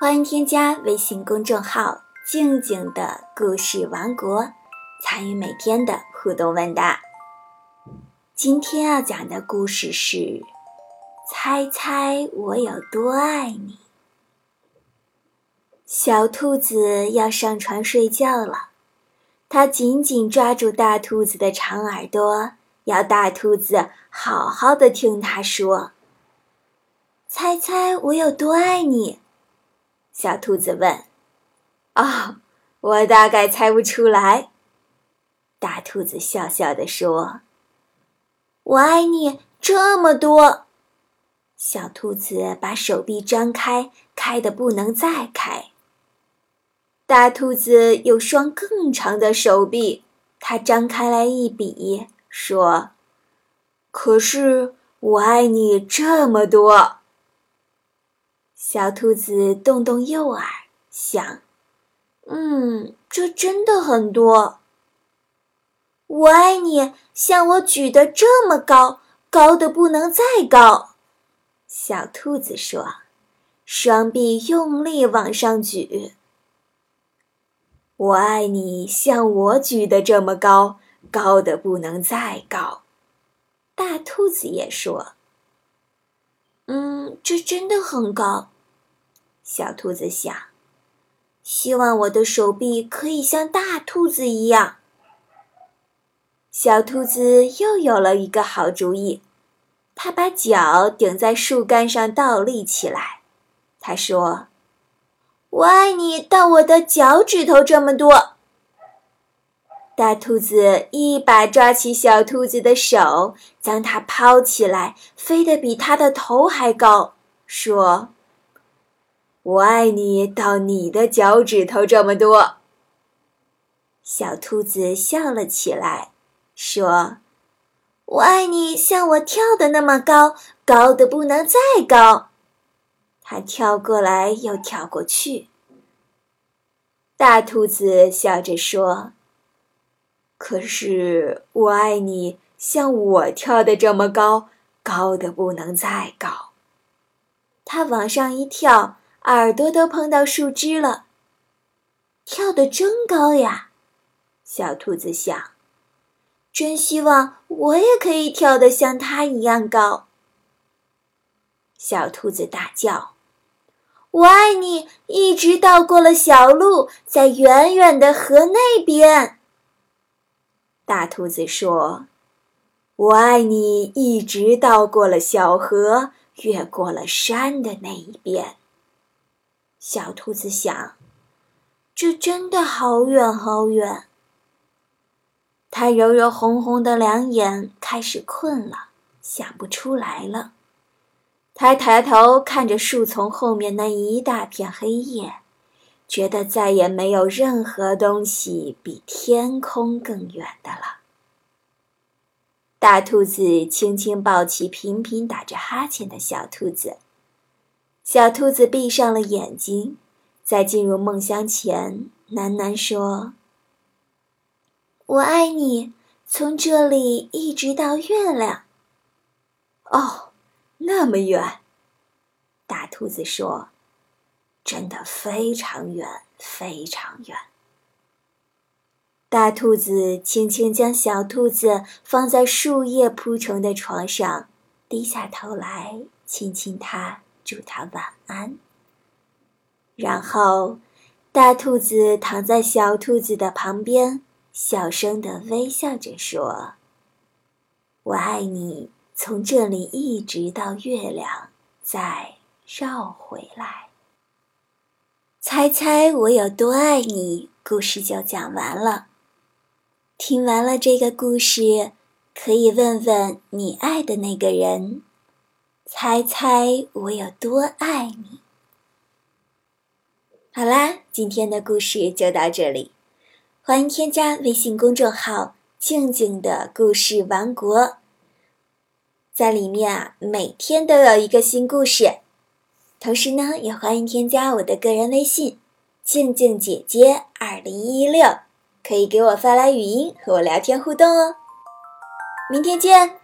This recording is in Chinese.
欢迎添加微信公众号“静静的故事王国”，参与每天的互动问答。今天要讲的故事是：猜猜我有多爱你。小兔子要上床睡觉了，它紧紧抓住大兔子的长耳朵，要大兔子好好的听它说。猜猜我有多爱你？小兔子问。哦，我大概猜不出来。大兔子笑笑地说：“我爱你这么多。”小兔子把手臂张开，开的不能再开。大兔子有双更长的手臂，它张开来一比，说：“可是我爱你这么多。”小兔子动动右耳，想：“嗯，这真的很多。我爱你，像我举得这么高，高的不能再高。”小兔子说，双臂用力往上举。“我爱你，像我举得这么高，高的不能再高。”大兔子也说。嗯，这真的很高。小兔子想，希望我的手臂可以像大兔子一样。小兔子又有了一个好主意，它把脚顶在树干上倒立起来。它说：“我爱你到我的脚趾头这么多。”大兔子一把抓起小兔子的手，将它抛起来，飞得比它的头还高，说：“我爱你到你的脚趾头这么多。”小兔子笑了起来，说：“我爱你像我跳的那么高，高的不能再高。”它跳过来又跳过去。大兔子笑着说。可是我爱你，像我跳的这么高，高的不能再高。它往上一跳，耳朵都碰到树枝了。跳得真高呀！小兔子想，真希望我也可以跳得像它一样高。小兔子大叫：“我爱你！”一直到过了小路，在远远的河那边。大兔子说：“我爱你，一直到过了小河，越过了山的那一边。”小兔子想：“这真的好远好远。”它揉揉红红的两眼，开始困了，想不出来了。它抬头看着树丛后面那一大片黑夜。觉得再也没有任何东西比天空更远的了。大兔子轻轻抱起频频打着哈欠的小兔子，小兔子闭上了眼睛，在进入梦乡前，喃喃说：“我爱你，从这里一直到月亮。”哦，那么远，大兔子说。真的非常远，非常远。大兔子轻轻将小兔子放在树叶铺成的床上，低下头来亲亲它，祝他晚安。然后，大兔子躺在小兔子的旁边，小声的微笑着说：“我爱你，从这里一直到月亮，再绕回来。”猜猜我有多爱你？故事就讲完了。听完了这个故事，可以问问你爱的那个人：猜猜我有多爱你？好啦，今天的故事就到这里。欢迎添加微信公众号“静静的故事王国”，在里面啊，每天都有一个新故事。同时呢，也欢迎添加我的个人微信“静静姐姐二零一六”，可以给我发来语音和我聊天互动哦。明天见。